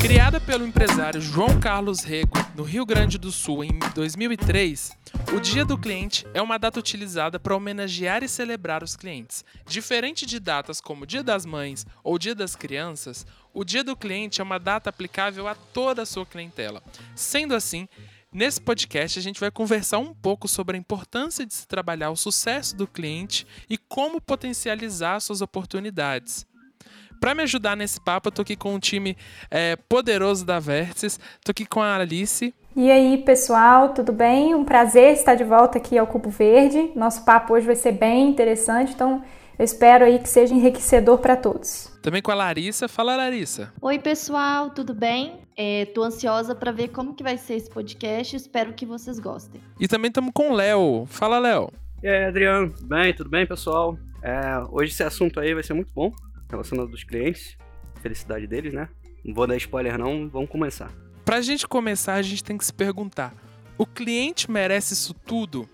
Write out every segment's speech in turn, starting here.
Criada pelo empresário João Carlos Rego no Rio Grande do Sul em 2003, o Dia do Cliente é uma data utilizada para homenagear e celebrar os clientes. Diferente de datas como Dia das Mães ou Dia das Crianças, o Dia do Cliente é uma data aplicável a toda a sua clientela. Sendo assim, Nesse podcast, a gente vai conversar um pouco sobre a importância de se trabalhar o sucesso do cliente e como potencializar suas oportunidades. Para me ajudar nesse papo, eu tô aqui com um time é, poderoso da Vértices. Tô aqui com a Alice. E aí, pessoal, tudo bem? Um prazer estar de volta aqui ao Cubo Verde. Nosso papo hoje vai ser bem interessante, então eu espero aí que seja enriquecedor para todos. Também com a Larissa. Fala, Larissa. Oi, pessoal, tudo bem? Estou é, ansiosa para ver como que vai ser esse podcast. Espero que vocês gostem. E também estamos com o Léo. Fala, Léo. E aí, Adriano, tudo bem? Tudo bem, pessoal? É, hoje esse assunto aí vai ser muito bom relacionado dos clientes, felicidade deles, né? Não vou dar spoiler não, vamos começar. Pra gente começar, a gente tem que se perguntar: o cliente merece isso tudo?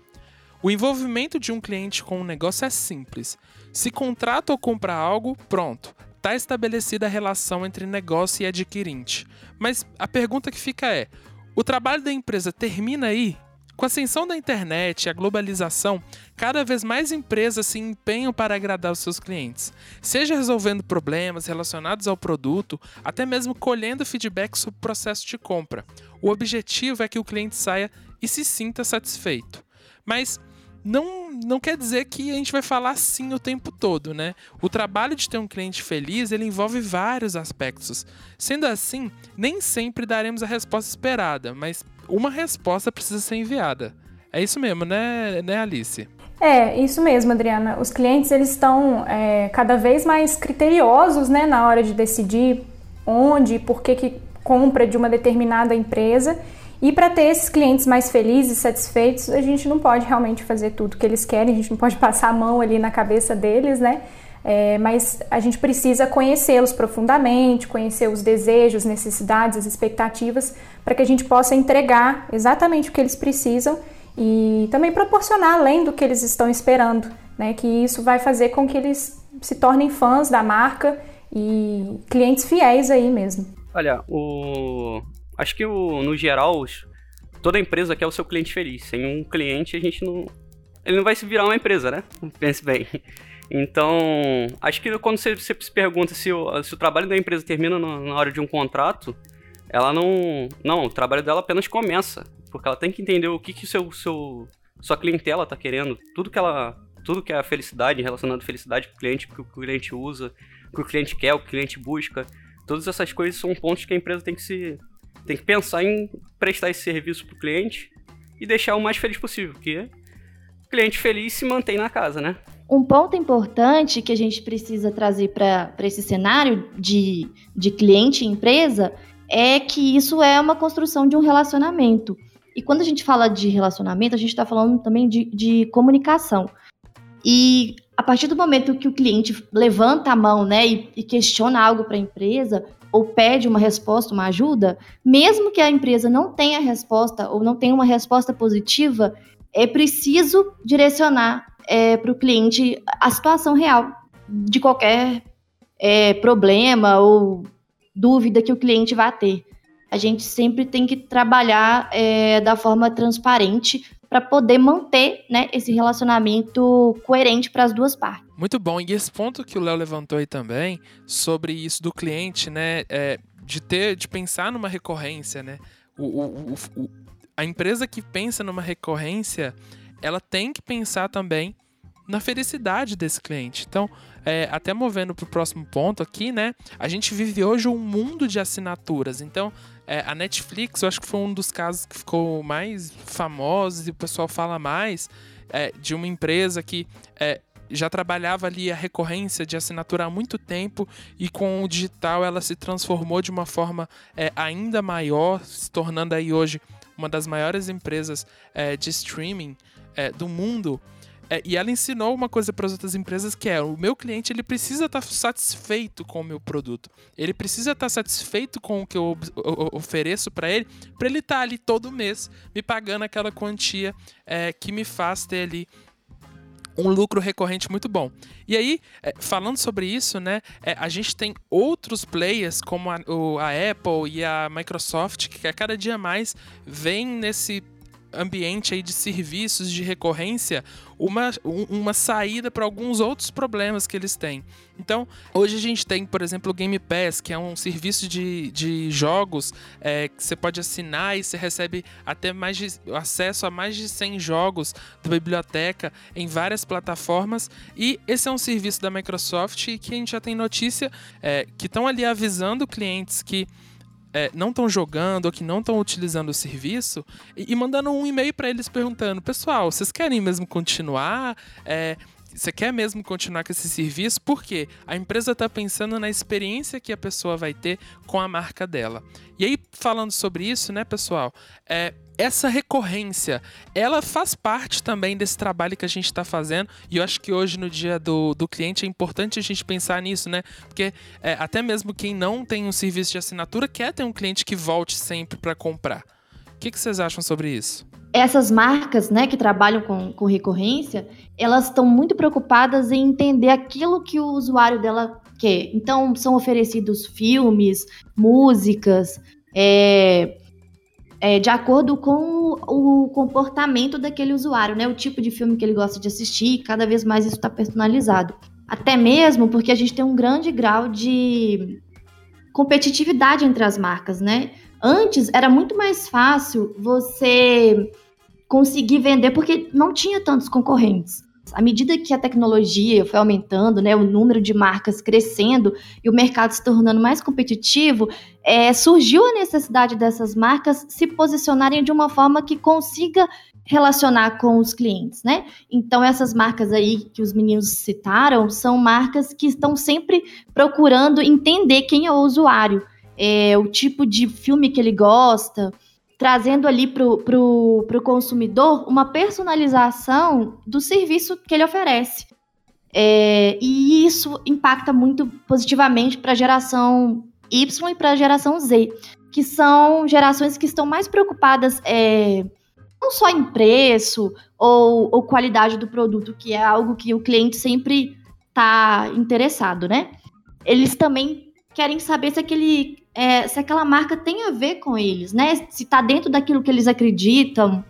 O envolvimento de um cliente com um negócio é simples. Se contrata ou compra algo, pronto. Está estabelecida a relação entre negócio e adquirente. Mas a pergunta que fica é: o trabalho da empresa termina aí? Com a ascensão da internet e a globalização, cada vez mais empresas se empenham para agradar os seus clientes, seja resolvendo problemas relacionados ao produto, até mesmo colhendo feedback sobre o processo de compra. O objetivo é que o cliente saia e se sinta satisfeito. Mas não, não quer dizer que a gente vai falar sim o tempo todo, né? O trabalho de ter um cliente feliz, ele envolve vários aspectos. Sendo assim, nem sempre daremos a resposta esperada, mas uma resposta precisa ser enviada. É isso mesmo, né, né Alice? É, isso mesmo, Adriana. Os clientes eles estão é, cada vez mais criteriosos né, na hora de decidir onde e por que, que compra de uma determinada empresa. E para ter esses clientes mais felizes satisfeitos, a gente não pode realmente fazer tudo que eles querem, a gente não pode passar a mão ali na cabeça deles, né? É, mas a gente precisa conhecê-los profundamente, conhecer os desejos, necessidades, as expectativas, para que a gente possa entregar exatamente o que eles precisam e também proporcionar além do que eles estão esperando, né? Que isso vai fazer com que eles se tornem fãs da marca e clientes fiéis aí mesmo. Olha, o acho que o, no geral toda empresa quer o seu cliente feliz. Sem um cliente a gente não ele não vai se virar uma empresa, né? Pense bem. Então, acho que quando você, você se pergunta se o, se o trabalho da empresa termina na, hora de um contrato, ela não. Não, o trabalho dela apenas começa. Porque ela tem que entender o que, que seu, seu, sua clientela está querendo, tudo que ela. Tudo que é a felicidade, relacionado à felicidade para o cliente, que o cliente usa, que o cliente quer, o que o cliente busca. Todas essas coisas são pontos que a empresa tem que se. Tem que pensar em prestar esse serviço para o cliente e deixar o mais feliz possível, porque o cliente feliz se mantém na casa, né? Um ponto importante que a gente precisa trazer para esse cenário de, de cliente e empresa é que isso é uma construção de um relacionamento. E quando a gente fala de relacionamento, a gente está falando também de, de comunicação. E a partir do momento que o cliente levanta a mão né, e, e questiona algo para a empresa, ou pede uma resposta, uma ajuda, mesmo que a empresa não tenha resposta ou não tenha uma resposta positiva, é preciso direcionar é, para o cliente a situação real de qualquer é, problema ou dúvida que o cliente vai ter. A gente sempre tem que trabalhar é, da forma transparente para poder manter né, esse relacionamento coerente para as duas partes. Muito bom. E esse ponto que o Léo levantou aí também sobre isso do cliente, né, é, de ter, de pensar numa recorrência, né? O, o, o, a empresa que pensa numa recorrência, ela tem que pensar também na felicidade desse cliente. Então, é, até movendo para o próximo ponto aqui, né? A gente vive hoje um mundo de assinaturas. Então, é, a Netflix, eu acho que foi um dos casos que ficou mais famoso e o pessoal fala mais é, de uma empresa que é, já trabalhava ali a recorrência de assinatura há muito tempo e com o digital ela se transformou de uma forma é, ainda maior, se tornando aí hoje uma das maiores empresas é, de streaming é, do mundo. E ela ensinou uma coisa para as outras empresas que é: o meu cliente ele precisa estar tá satisfeito com o meu produto. Ele precisa estar tá satisfeito com o que eu ofereço para ele, para ele estar tá ali todo mês me pagando aquela quantia que me faz ter ali um lucro recorrente muito bom. E aí, é, falando sobre isso, né, é, a gente tem outros players como a, a Apple e a Microsoft que a cada dia mais vem nesse ambiente aí de serviços de recorrência uma, uma saída para alguns outros problemas que eles têm. Então, hoje a gente tem, por exemplo, o Game Pass, que é um serviço de, de jogos é, que você pode assinar e você recebe até mais de, acesso a mais de 100 jogos da biblioteca em várias plataformas. E esse é um serviço da Microsoft que a gente já tem notícia é, que estão ali avisando clientes que é, não estão jogando ou que não estão utilizando o serviço e, e mandando um e-mail para eles perguntando: pessoal, vocês querem mesmo continuar? É, você quer mesmo continuar com esse serviço? Porque a empresa está pensando na experiência que a pessoa vai ter com a marca dela. E aí, falando sobre isso, né, pessoal? É, essa recorrência, ela faz parte também desse trabalho que a gente está fazendo. E eu acho que hoje, no dia do, do cliente, é importante a gente pensar nisso, né? Porque é, até mesmo quem não tem um serviço de assinatura quer ter um cliente que volte sempre para comprar. O que, que vocês acham sobre isso? Essas marcas, né, que trabalham com, com recorrência, elas estão muito preocupadas em entender aquilo que o usuário dela quer. Então, são oferecidos filmes, músicas, é, é, de acordo com o comportamento daquele usuário, né? O tipo de filme que ele gosta de assistir, cada vez mais isso está personalizado. Até mesmo porque a gente tem um grande grau de competitividade entre as marcas, né? Antes era muito mais fácil você conseguir vender porque não tinha tantos concorrentes à medida que a tecnologia foi aumentando, né, o número de marcas crescendo e o mercado se tornando mais competitivo, é, surgiu a necessidade dessas marcas se posicionarem de uma forma que consiga relacionar com os clientes, né? Então essas marcas aí que os meninos citaram são marcas que estão sempre procurando entender quem é o usuário, é, o tipo de filme que ele gosta, trazendo ali para o consumidor uma personalização do serviço que ele oferece. É, e isso impacta muito positivamente para a geração Y e para a geração Z, que são gerações que estão mais preocupadas é, não só em preço ou, ou qualidade do produto, que é algo que o cliente sempre está interessado, né? Eles também querem saber se aquele é, se aquela marca tem a ver com eles, né? Se está dentro daquilo que eles acreditam,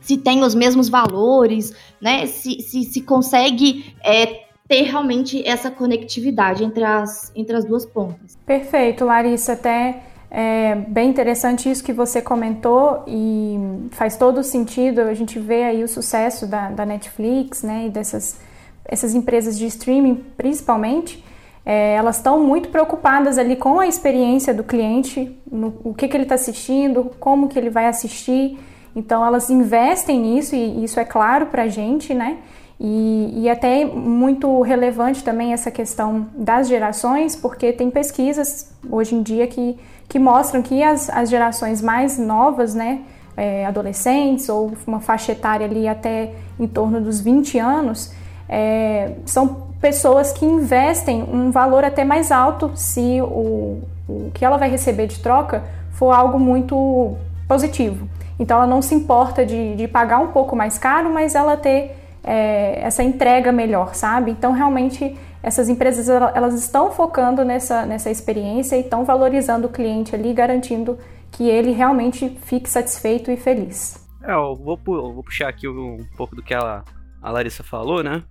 se tem os mesmos valores, né? Se, se, se consegue é, ter realmente essa conectividade entre as, entre as duas pontas. Perfeito, Larissa. Até é bem interessante isso que você comentou e faz todo sentido. A gente vê aí o sucesso da, da Netflix, né? E dessas essas empresas de streaming, principalmente é, elas estão muito preocupadas ali com a experiência do cliente, no, o que, que ele está assistindo, como que ele vai assistir. Então elas investem nisso e isso é claro para a gente, né? E, e até muito relevante também essa questão das gerações, porque tem pesquisas hoje em dia que, que mostram que as, as gerações mais novas, né, é, adolescentes ou uma faixa etária ali até em torno dos 20 anos, é, são pessoas que investem um valor até mais alto se o, o que ela vai receber de troca for algo muito positivo. Então ela não se importa de, de pagar um pouco mais caro, mas ela ter é, essa entrega melhor, sabe? Então realmente essas empresas elas estão focando nessa, nessa experiência e estão valorizando o cliente ali, garantindo que ele realmente fique satisfeito e feliz. É, eu vou, eu vou puxar aqui um pouco do que ela, a Larissa falou, né?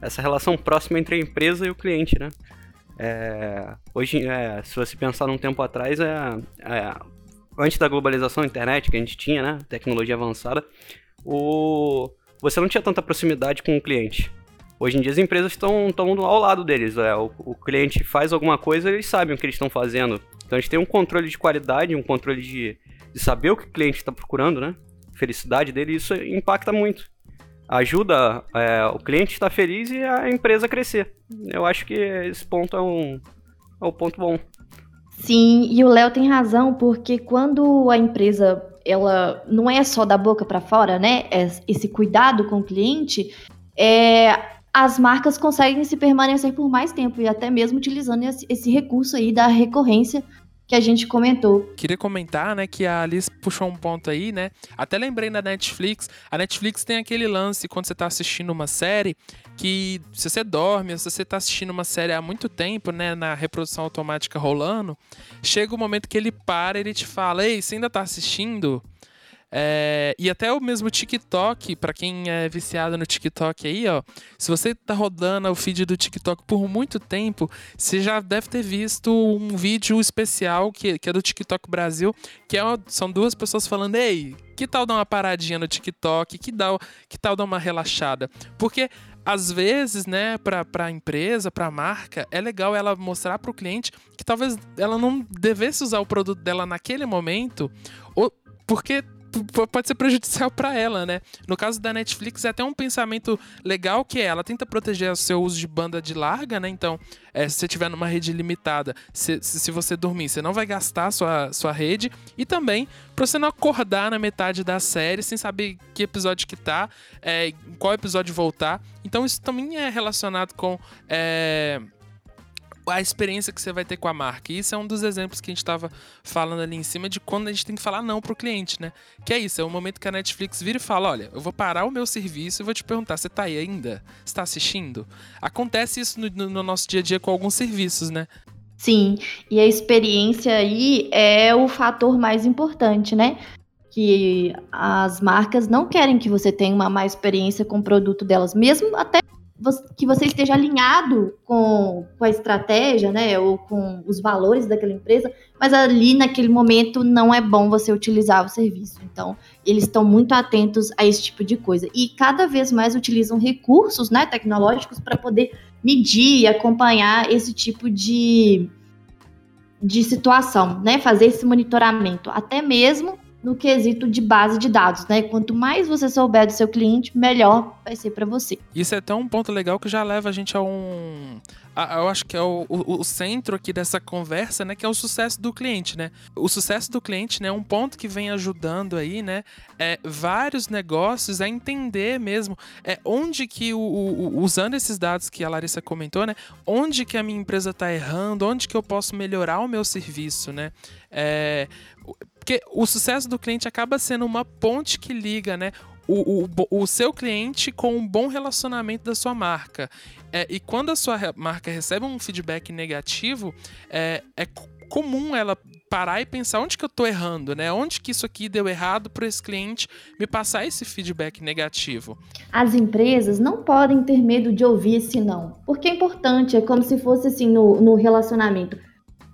Essa relação próxima entre a empresa e o cliente, né? É, hoje, é, se você pensar num tempo atrás, é, é, antes da globalização internet que a gente tinha, né, tecnologia avançada, o, você não tinha tanta proximidade com o cliente. Hoje em dia as empresas estão ao lado deles. É, o, o, cliente faz alguma coisa, eles sabem o que eles estão fazendo. Então gente tem um controle de qualidade, um controle de, de saber o que o cliente está procurando, né? Felicidade dele, isso impacta muito ajuda é, o cliente a estar feliz e a empresa a crescer. Eu acho que esse ponto é um, é um ponto bom. Sim, e o Léo tem razão, porque quando a empresa ela não é só da boca para fora, né? É esse cuidado com o cliente, é, as marcas conseguem se permanecer por mais tempo e até mesmo utilizando esse, esse recurso aí da recorrência que a gente comentou. Queria comentar, né, que a Alice puxou um ponto aí, né? Até lembrei da Netflix. A Netflix tem aquele lance quando você tá assistindo uma série que se você dorme, se você tá assistindo uma série há muito tempo, né, na reprodução automática rolando, chega o um momento que ele para e ele te fala: "Ei, você ainda tá assistindo?" É, e até o mesmo TikTok, para quem é viciado no TikTok aí, ó, se você tá rodando o feed do TikTok por muito tempo, você já deve ter visto um vídeo especial que, que é do TikTok Brasil, que é são duas pessoas falando: "Ei, que tal dar uma paradinha no TikTok? Que tal, que tal dar uma relaxada?" Porque às vezes, né, para a empresa, para a marca, é legal ela mostrar para o cliente que talvez ela não devesse usar o produto dela naquele momento, ou porque pode ser prejudicial para ela, né? No caso da Netflix, é até um pensamento legal que é, ela tenta proteger o seu uso de banda de larga, né? Então, é, se você tiver numa rede limitada, se, se você dormir, você não vai gastar sua, sua rede. E também, para você não acordar na metade da série sem saber que episódio que tá, é, qual episódio voltar. Então, isso também é relacionado com... É, a experiência que você vai ter com a marca. E isso é um dos exemplos que a gente estava falando ali em cima de quando a gente tem que falar não pro cliente, né? Que é isso, é o momento que a Netflix vira e fala: olha, eu vou parar o meu serviço e vou te perguntar: você tá aí ainda? Você tá assistindo? Acontece isso no, no nosso dia a dia com alguns serviços, né? Sim, e a experiência aí é o fator mais importante, né? Que as marcas não querem que você tenha uma má experiência com o produto delas, mesmo até que você esteja alinhado com, com a estratégia, né, ou com os valores daquela empresa, mas ali naquele momento não é bom você utilizar o serviço. Então, eles estão muito atentos a esse tipo de coisa e cada vez mais utilizam recursos, né, tecnológicos para poder medir e acompanhar esse tipo de de situação, né, fazer esse monitoramento, até mesmo no quesito de base de dados, né? Quanto mais você souber do seu cliente, melhor vai ser para você. Isso é até um ponto legal que já leva a gente a um eu acho que é o, o, o, centro aqui dessa conversa, né, que é o sucesso do cliente, né? O sucesso do cliente, né, um ponto que vem ajudando aí, né, é, vários negócios a entender mesmo é onde que o, o, usando esses dados que a Larissa comentou, né, onde que a minha empresa está errando, onde que eu posso melhorar o meu serviço, né? É, porque o sucesso do cliente acaba sendo uma ponte que liga, né? O, o, o seu cliente com um bom relacionamento da sua marca. É, e quando a sua marca recebe um feedback negativo, é, é comum ela parar e pensar onde que eu estou errando, né? Onde que isso aqui deu errado para esse cliente me passar esse feedback negativo. As empresas não podem ter medo de ouvir esse não, porque é importante, é como se fosse assim no, no relacionamento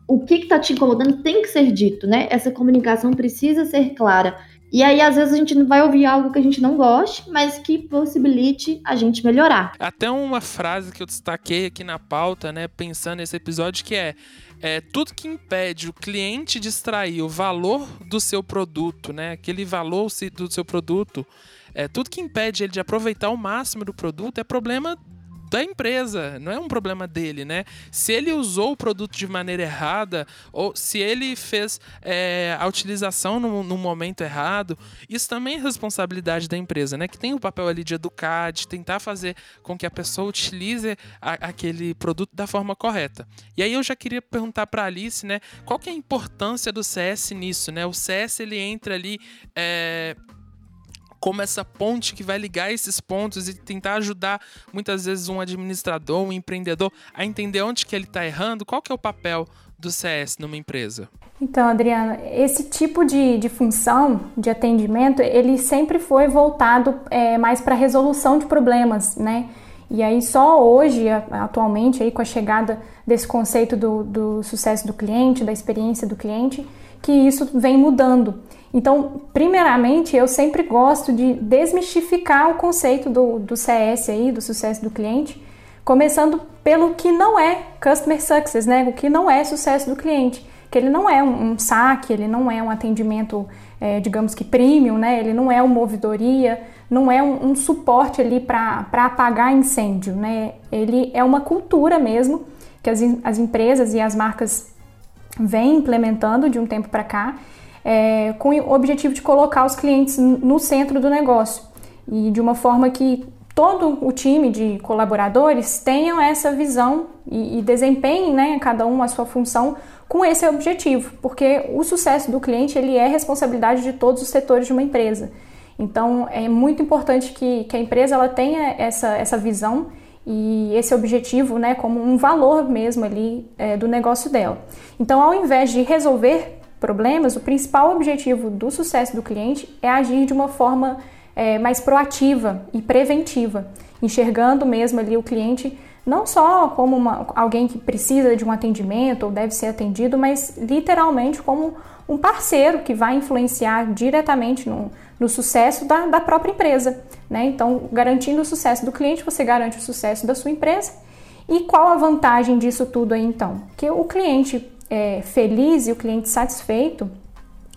o que está te incomodando tem que ser dito, né? Essa comunicação precisa ser clara. E aí, às vezes, a gente vai ouvir algo que a gente não goste, mas que possibilite a gente melhorar. Até uma frase que eu destaquei aqui na pauta, né? Pensando nesse episódio, que é, é tudo que impede o cliente de extrair o valor do seu produto, né? Aquele valor do seu produto. É, tudo que impede ele de aproveitar o máximo do produto é problema da empresa, não é um problema dele, né? Se ele usou o produto de maneira errada, ou se ele fez é, a utilização no, no, momento errado, isso também é responsabilidade da empresa, né? Que tem o papel ali de educar, de tentar fazer com que a pessoa utilize a, aquele produto da forma correta. E aí eu já queria perguntar para Alice, né? Qual que é a importância do CS nisso, né? O CS ele entra ali é, como essa ponte que vai ligar esses pontos e tentar ajudar muitas vezes um administrador, um empreendedor a entender onde que ele está errando, qual que é o papel do CS numa empresa? Então, Adriana, esse tipo de, de função de atendimento, ele sempre foi voltado é, mais para resolução de problemas, né? E aí só hoje, atualmente, aí com a chegada desse conceito do, do sucesso do cliente, da experiência do cliente, que isso vem mudando. Então, primeiramente, eu sempre gosto de desmistificar o conceito do, do CS aí, do sucesso do cliente, começando pelo que não é Customer Success, né? O que não é sucesso do cliente. Que ele não é um, um saque, ele não é um atendimento, é, digamos que premium, né? Ele não é uma ouvidoria, não é um, um suporte ali para apagar incêndio, né? Ele é uma cultura mesmo que as, as empresas e as marcas vêm implementando de um tempo para cá é, com o objetivo de colocar os clientes no centro do negócio e de uma forma que todo o time de colaboradores tenham essa visão e, e desempenhem, né, cada um a sua função com esse objetivo, porque o sucesso do cliente ele é responsabilidade de todos os setores de uma empresa. Então é muito importante que, que a empresa ela tenha essa, essa visão e esse objetivo né, como um valor mesmo ali é, do negócio dela. Então, ao invés de resolver problemas, o principal objetivo do sucesso do cliente é agir de uma forma é, mais proativa e preventiva, enxergando mesmo ali o cliente não só como uma, alguém que precisa de um atendimento ou deve ser atendido, mas literalmente como um parceiro que vai influenciar diretamente no, no sucesso da, da própria empresa. Né? Então, garantindo o sucesso do cliente, você garante o sucesso da sua empresa. E qual a vantagem disso tudo aí então? Que o cliente é, feliz e o cliente satisfeito,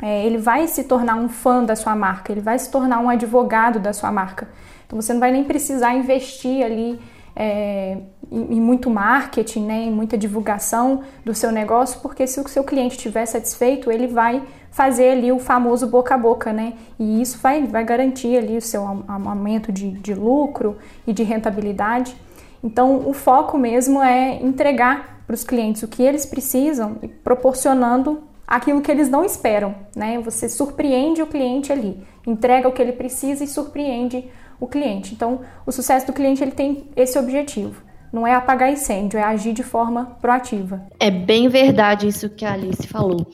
é, ele vai se tornar um fã da sua marca, ele vai se tornar um advogado da sua marca. Então você não vai nem precisar investir ali é, em, muito marketing, né, em muita divulgação do seu negócio, porque se o seu cliente estiver satisfeito, ele vai fazer ali o famoso boca a boca, né? E isso vai, vai garantir ali o seu aumento de, de lucro e de rentabilidade. Então, o foco mesmo é entregar para os clientes o que eles precisam e proporcionando aquilo que eles não esperam, né? Você surpreende o cliente ali, entrega o que ele precisa e surpreende o cliente. Então, o sucesso do cliente ele tem esse objetivo. Não é apagar incêndio, é agir de forma proativa. É bem verdade isso que a Alice falou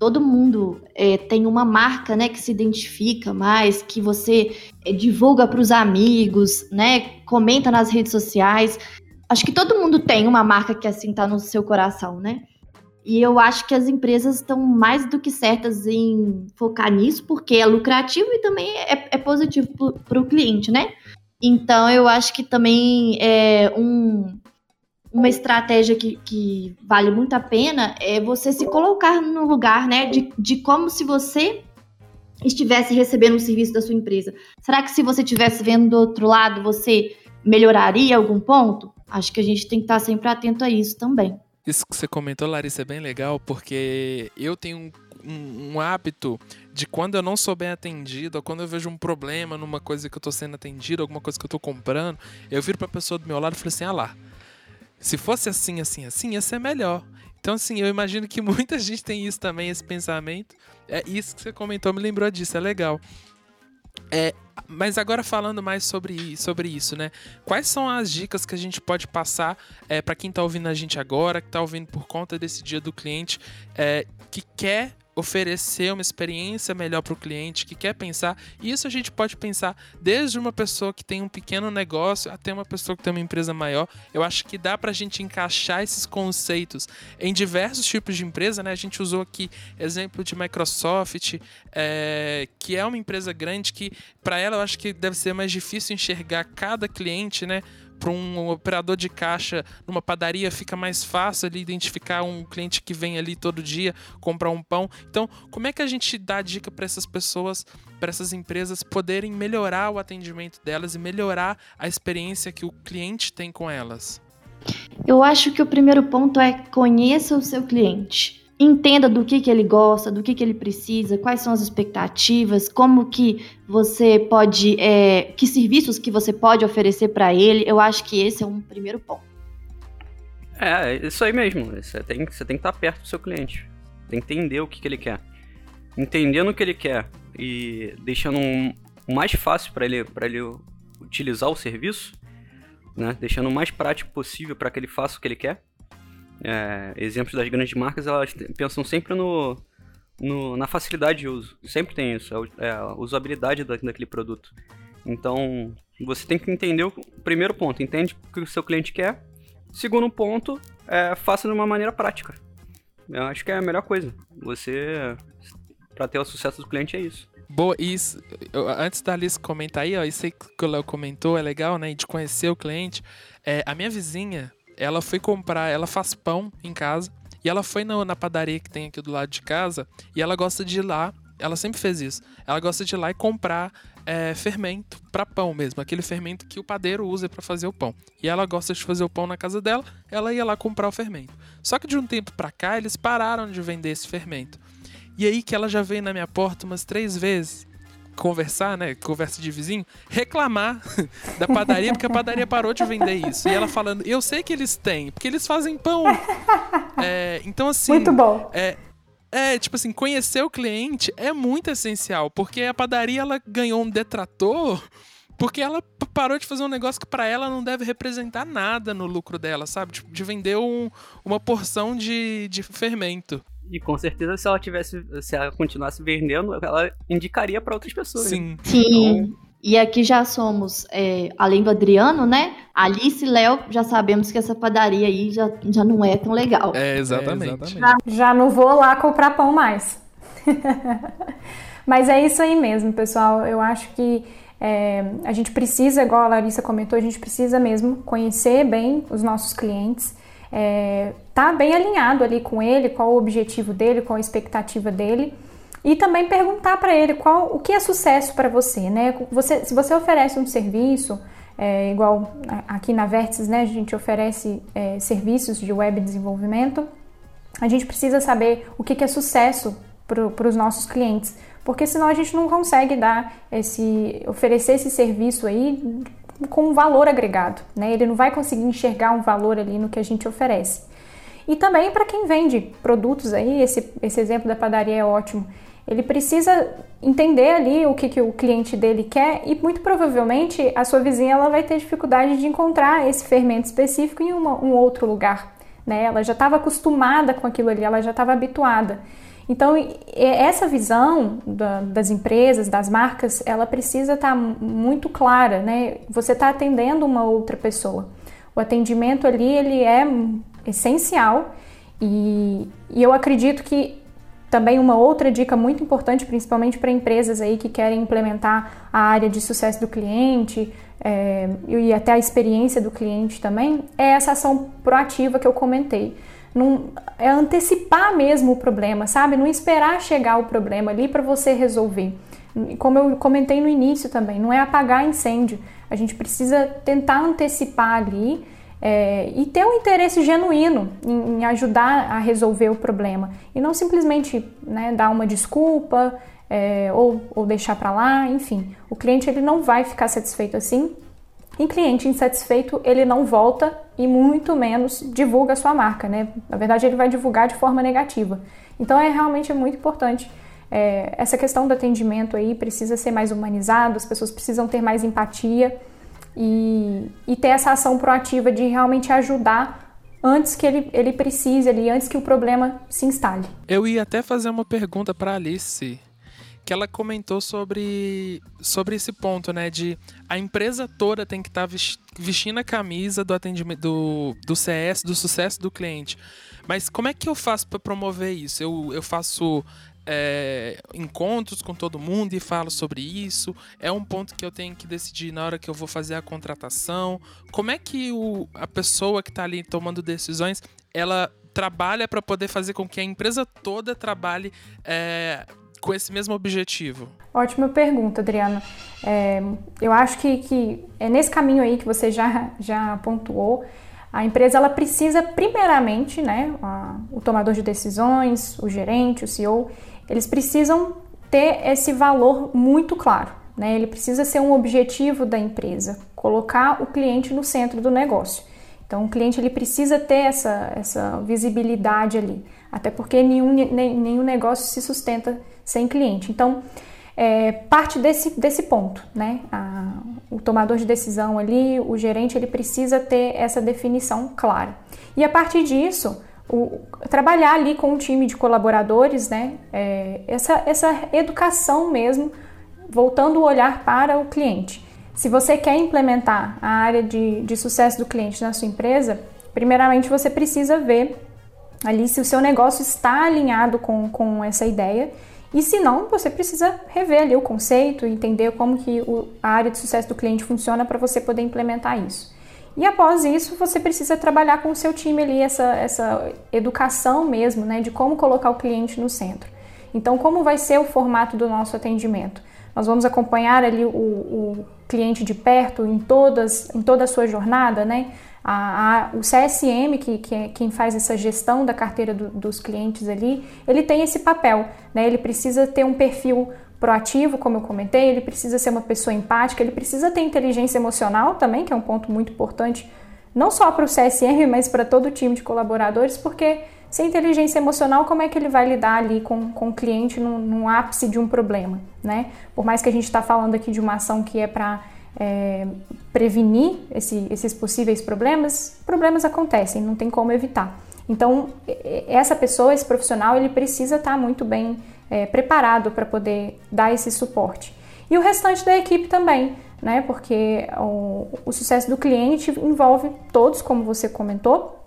todo mundo é, tem uma marca, né, que se identifica mais, que você é, divulga para os amigos, né, comenta nas redes sociais. Acho que todo mundo tem uma marca que assim tá no seu coração, né? E eu acho que as empresas estão mais do que certas em focar nisso, porque é lucrativo e também é, é positivo para o cliente, né? Então eu acho que também é um, uma estratégia que, que vale muito a pena é você se colocar no lugar, né, de, de como se você estivesse recebendo um serviço da sua empresa. Será que se você estivesse vendo do outro lado, você melhoraria algum ponto? Acho que a gente tem que estar sempre atento a isso também. Isso que você comentou, Larissa, é bem legal, porque eu tenho um, um, um hábito de quando eu não sou bem atendido, ou quando eu vejo um problema numa coisa que eu estou sendo atendido, alguma coisa que eu estou comprando, eu viro para a pessoa do meu lado e falo assim: ah lá, se fosse assim, assim, assim, ia ser melhor. Então, assim, eu imagino que muita gente tem isso também, esse pensamento. É isso que você comentou, me lembrou disso, é legal. É, mas agora falando mais sobre, sobre isso, né? Quais são as dicas que a gente pode passar é, para quem está ouvindo a gente agora, que está ouvindo por conta desse dia do cliente, é, que quer oferecer uma experiência melhor para o cliente que quer pensar. E isso a gente pode pensar desde uma pessoa que tem um pequeno negócio até uma pessoa que tem uma empresa maior. Eu acho que dá para a gente encaixar esses conceitos em diversos tipos de empresa. Né? A gente usou aqui exemplo de Microsoft, é, que é uma empresa grande que para ela eu acho que deve ser mais difícil enxergar cada cliente, né? Para um operador de caixa numa padaria fica mais fácil ali identificar um cliente que vem ali todo dia comprar um pão. Então, como é que a gente dá dica para essas pessoas, para essas empresas poderem melhorar o atendimento delas e melhorar a experiência que o cliente tem com elas? Eu acho que o primeiro ponto é conheça o seu cliente entenda do que, que ele gosta, do que, que ele precisa, quais são as expectativas, como que você pode, é, que serviços que você pode oferecer para ele. Eu acho que esse é um primeiro ponto. É, isso aí mesmo. Você tem, você tem que estar perto do seu cliente. Tem que entender o que, que ele quer. Entendendo o que ele quer e deixando um, mais fácil para ele, ele utilizar o serviço, né? deixando o mais prático possível para que ele faça o que ele quer é, exemplos das grandes marcas, elas pensam sempre no, no, na facilidade de uso. Sempre tem isso, é, é a usabilidade da, daquele produto. Então, você tem que entender o primeiro ponto, entende o que o seu cliente quer. Segundo ponto, é, faça de uma maneira prática. Eu acho que é a melhor coisa. Você, para ter o sucesso do cliente, é isso. Boa, isso. Antes da Alice comentar aí, ó, isso que o Léo comentou é legal, né? De conhecer o cliente. É, a minha vizinha, ela foi comprar, ela faz pão em casa. E ela foi na, na padaria que tem aqui do lado de casa. E ela gosta de ir lá. Ela sempre fez isso. Ela gosta de ir lá e comprar é, fermento para pão mesmo, aquele fermento que o padeiro usa para fazer o pão. E ela gosta de fazer o pão na casa dela, ela ia lá comprar o fermento. Só que de um tempo para cá eles pararam de vender esse fermento. E aí que ela já veio na minha porta umas três vezes conversar, né? Conversa de vizinho, reclamar da padaria, porque a padaria parou de vender isso. E ela falando, eu sei que eles têm, porque eles fazem pão. É, então, assim. Muito bom. É, é, tipo assim, conhecer o cliente é muito essencial, porque a padaria ela ganhou um detrator porque ela parou de fazer um negócio que para ela não deve representar nada no lucro dela, sabe? Tipo, de vender um, uma porção de, de fermento. E com certeza, se ela tivesse, se ela continuasse vendendo, ela indicaria para outras pessoas. Sim. Sim. Então... E aqui já somos, é, além do Adriano, né? Alice e Léo, já sabemos que essa padaria aí já, já não é tão legal. É, exatamente. É, exatamente. Já, já não vou lá comprar pão mais. Mas é isso aí mesmo, pessoal. Eu acho que é, a gente precisa, igual a Larissa comentou, a gente precisa mesmo conhecer bem os nossos clientes, é, tá bem alinhado ali com ele, qual o objetivo dele, qual a expectativa dele e também perguntar para ele qual o que é sucesso para você, né? Você, se você oferece um serviço, é, igual aqui na Vértices, né, a gente oferece é, serviços de web desenvolvimento, a gente precisa saber o que, que é sucesso para os nossos clientes porque senão a gente não consegue dar esse, oferecer esse serviço aí com um valor agregado, né? Ele não vai conseguir enxergar um valor ali no que a gente oferece. E também para quem vende produtos aí, esse, esse exemplo da padaria é ótimo. Ele precisa entender ali o que, que o cliente dele quer e muito provavelmente a sua vizinha ela vai ter dificuldade de encontrar esse fermento específico em uma, um outro lugar. Né? Ela já estava acostumada com aquilo ali, ela já estava habituada. Então, essa visão das empresas, das marcas, ela precisa estar tá muito clara, né? Você está atendendo uma outra pessoa. O atendimento ali, ele é essencial e, e eu acredito que também uma outra dica muito importante, principalmente para empresas aí que querem implementar a área de sucesso do cliente é, e até a experiência do cliente também, é essa ação proativa que eu comentei não, é antecipar mesmo o problema, sabe? Não esperar chegar o problema ali para você resolver. Como eu comentei no início também, não é apagar incêndio. A gente precisa tentar antecipar ali é, e ter um interesse genuíno em, em, ajudar a resolver o problema e não simplesmente né, dar uma desculpa é, ou, ou deixar para lá, enfim. O cliente ele não vai ficar satisfeito assim em cliente insatisfeito, ele não volta e muito menos divulga a sua marca, né? Na verdade, ele vai divulgar de forma negativa. Então, é realmente muito importante é, essa questão do atendimento aí precisa ser mais humanizado, as pessoas precisam ter mais empatia e, e ter essa ação proativa de realmente ajudar antes que ele, ele precise ali, antes que o problema se instale. Eu ia até fazer uma pergunta para Alice que ela comentou sobre, sobre esse ponto, né? De a empresa toda tem que estar tá vestindo a camisa do atendimento do, do CS, do sucesso do cliente. Mas como é que eu faço para promover isso? Eu, eu faço é, encontros com todo mundo e falo sobre isso? É um ponto que eu tenho que decidir na hora que eu vou fazer a contratação? Como é que o, a pessoa que está ali tomando decisões, ela trabalha para poder fazer com que a empresa toda trabalhe é, com esse mesmo objetivo? Ótima pergunta, Adriana. É, eu acho que, que é nesse caminho aí que você já, já pontuou. A empresa ela precisa primeiramente, né, a, o tomador de decisões, o gerente, o CEO, eles precisam ter esse valor muito claro. Né? Ele precisa ser um objetivo da empresa, colocar o cliente no centro do negócio. Então, o cliente ele precisa ter essa, essa visibilidade ali, até porque nenhum, nenhum negócio se sustenta sem cliente. Então, é, parte desse, desse ponto, né? A, o tomador de decisão ali, o gerente, ele precisa ter essa definição clara. E a partir disso, o, trabalhar ali com um time de colaboradores, né? É, essa, essa educação mesmo, voltando o olhar para o cliente. Se você quer implementar a área de, de sucesso do cliente na sua empresa, primeiramente você precisa ver ali se o seu negócio está alinhado com, com essa ideia e se não, você precisa rever ali o conceito, entender como que o, a área de sucesso do cliente funciona para você poder implementar isso. E após isso, você precisa trabalhar com o seu time ali essa, essa educação mesmo, né, de como colocar o cliente no centro. Então, como vai ser o formato do nosso atendimento? Nós vamos acompanhar ali o, o cliente de perto em, todas, em toda a sua jornada, né? A, a, o CSM, que, que é quem faz essa gestão da carteira do, dos clientes ali, ele tem esse papel, né? Ele precisa ter um perfil proativo, como eu comentei, ele precisa ser uma pessoa empática, ele precisa ter inteligência emocional também, que é um ponto muito importante, não só para o CSM, mas para todo o time de colaboradores, porque sem inteligência emocional, como é que ele vai lidar ali com, com o cliente no, ápice de um problema, né? Por mais que a gente está falando aqui de uma ação que é para é, prevenir esse, esses possíveis problemas, problemas acontecem, não tem como evitar. Então, essa pessoa, esse profissional, ele precisa estar muito bem é, preparado para poder dar esse suporte. E o restante da equipe também, né? Porque o, o sucesso do cliente envolve todos, como você comentou,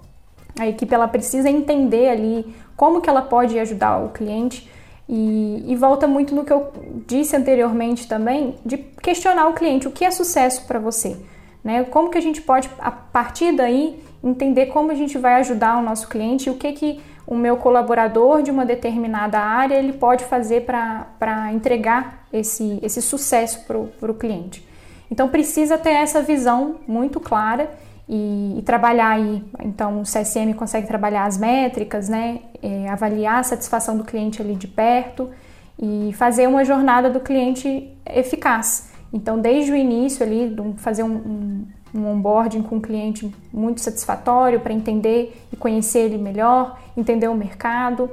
a equipe ela precisa entender ali como que ela pode ajudar o cliente e, e, volta muito no que eu disse anteriormente também de questionar o cliente o que é sucesso para você, né? Como que a gente pode a partir daí entender como a gente vai ajudar o nosso cliente o que que o meu colaborador de uma determinada área ele pode fazer para entregar esse, esse sucesso para o cliente. Então precisa ter essa visão muito clara e, e, trabalhar aí. Então, o CSM consegue trabalhar as métricas, né? É, avaliar a satisfação do cliente ali de perto e fazer uma jornada do cliente eficaz. Então, desde o início ali, fazer um, um, um onboarding com o cliente muito satisfatório para entender e conhecer ele melhor, entender o mercado.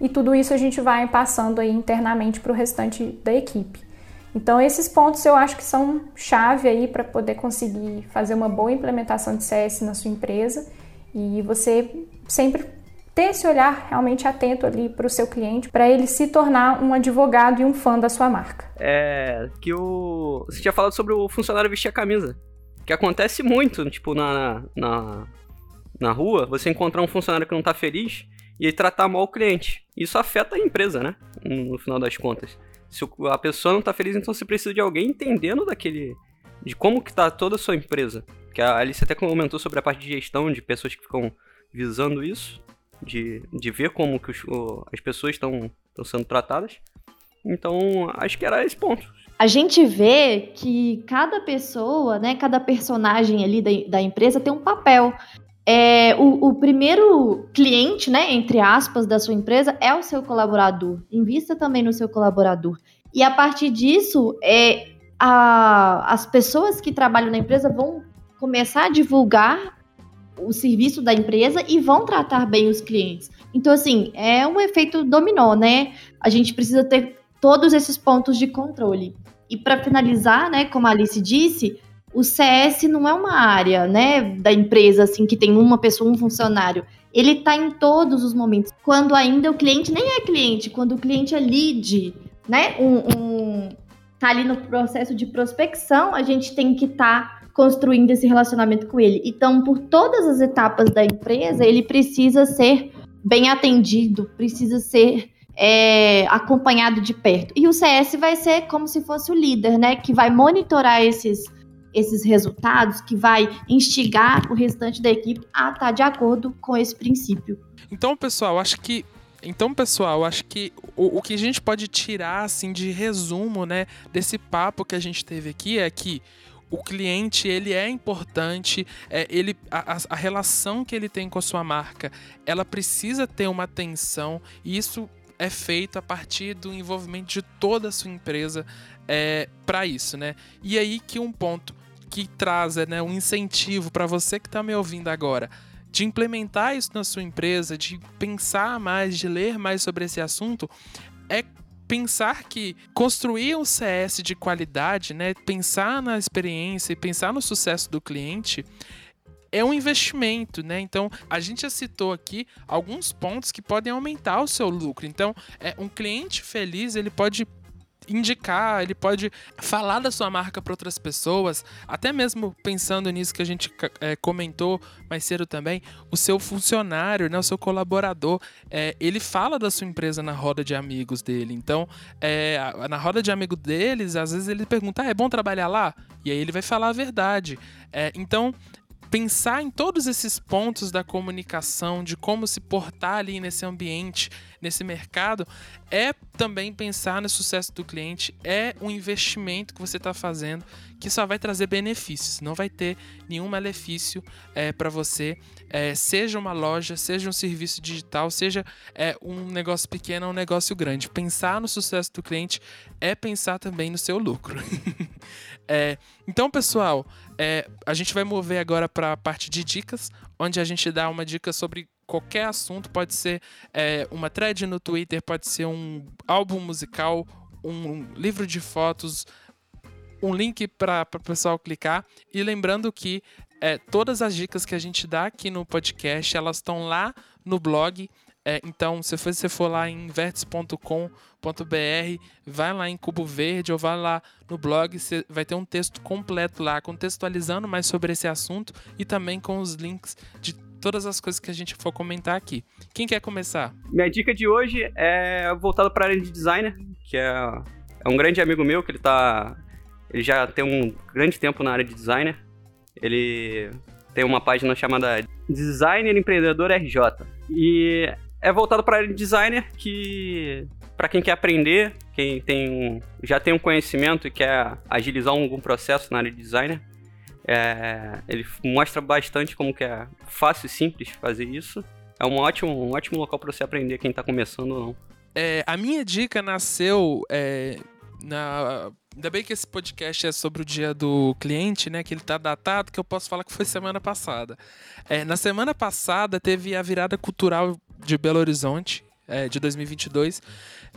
E tudo isso a gente vai passando aí internamente para o restante da equipe. Então, esses pontos eu acho que são chave aí para poder conseguir fazer uma boa implementação de CS na sua empresa e você sempre ter esse olhar realmente atento ali para o seu cliente, para ele se tornar um advogado e um fã da sua marca. É que o. Você tinha falado sobre o funcionário vestir a camisa. Que acontece muito, tipo, na, na, na rua, você encontrar um funcionário que não está feliz e tratar mal o cliente. Isso afeta a empresa, né? No final das contas. Se a pessoa não tá feliz, então você precisa de alguém entendendo daquele. de como que tá toda a sua empresa. Que a Alice até comentou sobre a parte de gestão de pessoas que ficam visando isso. De, de ver como que os, as pessoas estão sendo tratadas. Então, acho que era esse ponto. A gente vê que cada pessoa, né, cada personagem ali da, da empresa tem um papel. É, o, o, primeiro cliente, né, entre aspas, da sua empresa é o seu colaborador. Invista também no seu colaborador. E a partir disso, é, a, as pessoas que trabalham na empresa vão começar a divulgar o serviço da empresa e vão tratar bem os clientes. Então, assim, é um efeito dominó, né? A gente precisa ter todos esses pontos de controle. E para finalizar, né, como a Alice disse, o CS não é uma área, né, da empresa assim que tem uma pessoa, um funcionário. Ele está em todos os momentos. Quando ainda o cliente nem é cliente, quando o cliente é lead, né, um, um tá ali no processo de prospecção, a gente tem que estar tá construindo esse relacionamento com ele. Então, por todas as etapas da empresa, ele precisa ser bem atendido, precisa ser é, acompanhado de perto. E o CS vai ser como se fosse o líder, né, que vai monitorar esses esses resultados que vai instigar o restante da equipe a estar tá de acordo com esse princípio. Então, pessoal, acho que então, pessoal, acho que o, o, que a gente pode tirar assim de resumo, né, desse papo que a gente teve aqui é que o cliente ele é importante, é, ele a, a, relação que ele tem com a sua marca, ela precisa ter uma atenção e isso é feito a partir do envolvimento de toda a sua empresa é, para isso, né? E aí que um ponto que traz né, um incentivo para você que está me ouvindo agora de implementar isso na sua empresa, de pensar mais, de ler mais sobre esse assunto, é pensar que construir um CS de qualidade, né, pensar na experiência e pensar no sucesso do cliente é um investimento, né? Então, a gente já citou aqui alguns pontos que podem aumentar o seu lucro. Então, é um cliente feliz, ele pode indicar, ele pode falar da sua marca para outras pessoas, até mesmo pensando nisso que a gente é, comentou mais cedo também, o seu funcionário, né, o seu colaborador, é, ele fala da sua empresa na roda de amigos dele. Então, é, na roda de amigos deles, às vezes ele pergunta: ah, é bom trabalhar lá? E aí ele vai falar a verdade. É, então, pensar em todos esses pontos da comunicação, de como se portar ali nesse ambiente, nesse mercado, é também pensar no sucesso do cliente, é um investimento que você está fazendo que só vai trazer benefícios, não vai ter nenhum malefício é, para você, é, seja uma loja, seja um serviço digital, seja é, um negócio pequeno ou um negócio grande. Pensar no sucesso do cliente é pensar também no seu lucro. Então, pessoal, é, a gente vai mover agora para a parte de dicas, onde a gente dá uma dica sobre qualquer assunto. Pode ser é, uma thread no Twitter, pode ser um álbum musical, um livro de fotos, um link para o pessoal clicar. E lembrando que é, todas as dicas que a gente dá aqui no podcast, elas estão lá no blog. É, então, se você for lá em vertes.com.br, vai lá em Cubo Verde ou vai lá no blog, você vai ter um texto completo lá, contextualizando mais sobre esse assunto e também com os links de todas as coisas que a gente for comentar aqui. Quem quer começar? Minha dica de hoje é voltada para a área de designer, que é, é um grande amigo meu, que ele tá. Ele já tem um grande tempo na área de designer. Ele tem uma página chamada Designer Empreendedor RJ. E é voltado para a área de designer que para quem quer aprender, quem tem já tem um conhecimento e quer agilizar algum processo na área de designer, é, ele mostra bastante como que é fácil e simples fazer isso. É um ótimo, um ótimo local para você aprender quem está começando ou não. É, a minha dica nasceu é, na, ainda bem que esse podcast é sobre o dia do cliente, né? Que ele tá datado, que eu posso falar que foi semana passada. É, na semana passada teve a virada cultural de Belo Horizonte, é, de 2022.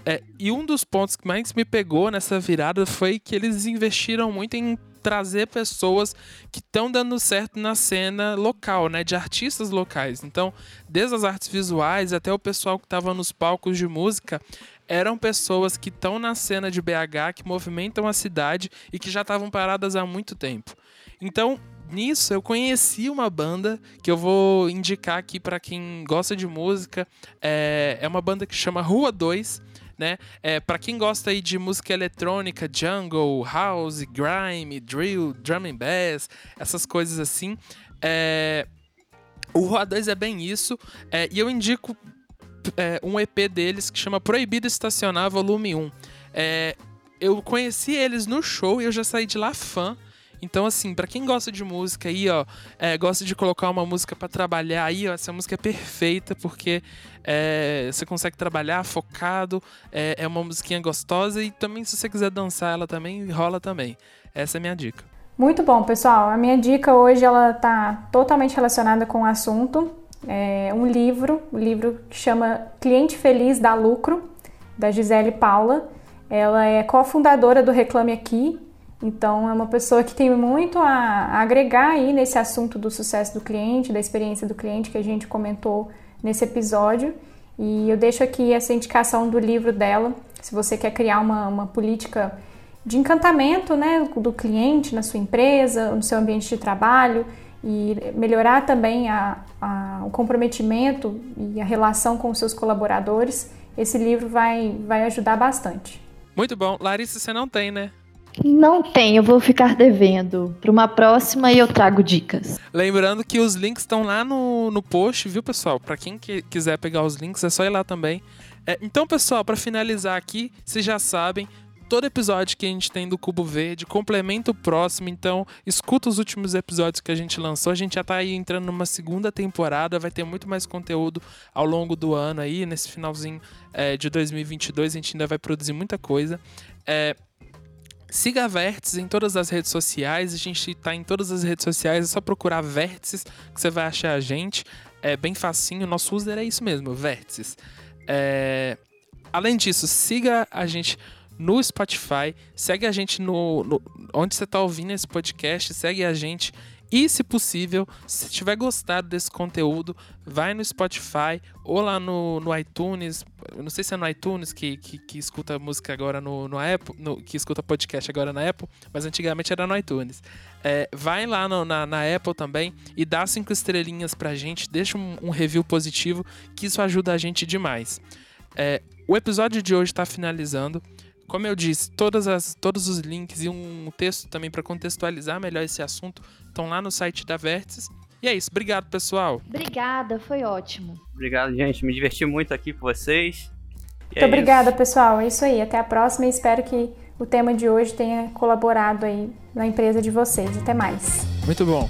É, e um dos pontos que mais me pegou nessa virada foi que eles investiram muito em trazer pessoas que estão dando certo na cena local, né, de artistas locais. Então, desde as artes visuais até o pessoal que estava nos palcos de música, eram pessoas que estão na cena de BH, que movimentam a cidade e que já estavam paradas há muito tempo. Então, nisso eu conheci uma banda que eu vou indicar aqui para quem gosta de música. É, é uma banda que chama Rua 2. Né? É, para quem gosta aí de música eletrônica, jungle, house, grime, drill, drum and bass, essas coisas assim, é, o Rua 2 é bem isso. É, e eu indico é, um EP deles que chama Proibido Estacionar Volume 1. É, eu conheci eles no show e eu já saí de lá fã. Então, assim, para quem gosta de música aí, ó, é, gosta de colocar uma música para trabalhar aí, ó, essa música é perfeita porque é, você consegue trabalhar focado, é, é uma musiquinha gostosa e também se você quiser dançar ela também, rola também. Essa é a minha dica. Muito bom, pessoal. A minha dica hoje ela tá totalmente relacionada com o assunto. É um livro, o um livro que chama Cliente Feliz dá Lucro, da Gisele Paula. Ela é cofundadora do Reclame Aqui, então, é uma pessoa que tem muito a, agregar aí nesse assunto do sucesso do cliente, da experiência do cliente que a gente comentou nesse episódio. E eu deixo aqui essa indicação do livro dela, se você quer criar uma, uma política de encantamento né, do cliente na sua empresa, no seu ambiente de trabalho e melhorar também a, a, o comprometimento e a relação com os seus colaboradores, esse livro vai, vai ajudar bastante. Muito bom. Larissa, você não tem, né? Não tem, eu vou ficar devendo. Para uma próxima e eu trago dicas. Lembrando que os links estão lá no, no post, viu, pessoal? Para quem que, quiser pegar os links, é só ir lá também. É, então, pessoal, para finalizar aqui, vocês já sabem, todo episódio que a gente tem do Cubo Verde complementa o próximo, então escuta os últimos episódios que a gente lançou. A gente já tá aí entrando numa segunda temporada, vai ter muito mais conteúdo ao longo do ano aí, nesse finalzinho é, de 2022 a gente ainda vai produzir muita coisa. É, Siga a Vértices em todas as redes sociais. A gente está em todas as redes sociais. É só procurar Vértices que você vai achar a gente. É bem facinho. Nosso user é isso mesmo, Vértices. É... Além disso, siga a gente no Spotify. Segue a gente no, no onde você está ouvindo esse podcast. Segue a gente e, se possível, se tiver gostado desse conteúdo, vai no Spotify ou lá no, no iTunes. Eu não sei se é no iTunes que, que, que escuta música agora no, no Apple, no, que escuta podcast agora na Apple, mas antigamente era no iTunes. É, vai lá no, na, na, Apple também e dá cinco estrelinhas pra gente, deixa um, um review positivo, que isso ajuda a gente demais. É, o episódio de hoje está finalizando. Como eu disse, todas as, todos os links e um texto também para contextualizar melhor esse assunto estão lá no site da Vértices. E é isso. Obrigado, pessoal. Obrigada, foi ótimo. Obrigado, gente. Me diverti muito aqui com vocês. E muito é obrigada, isso. pessoal. É isso aí. Até a próxima e espero que o tema de hoje tenha colaborado aí na empresa de vocês. Até mais. Muito bom.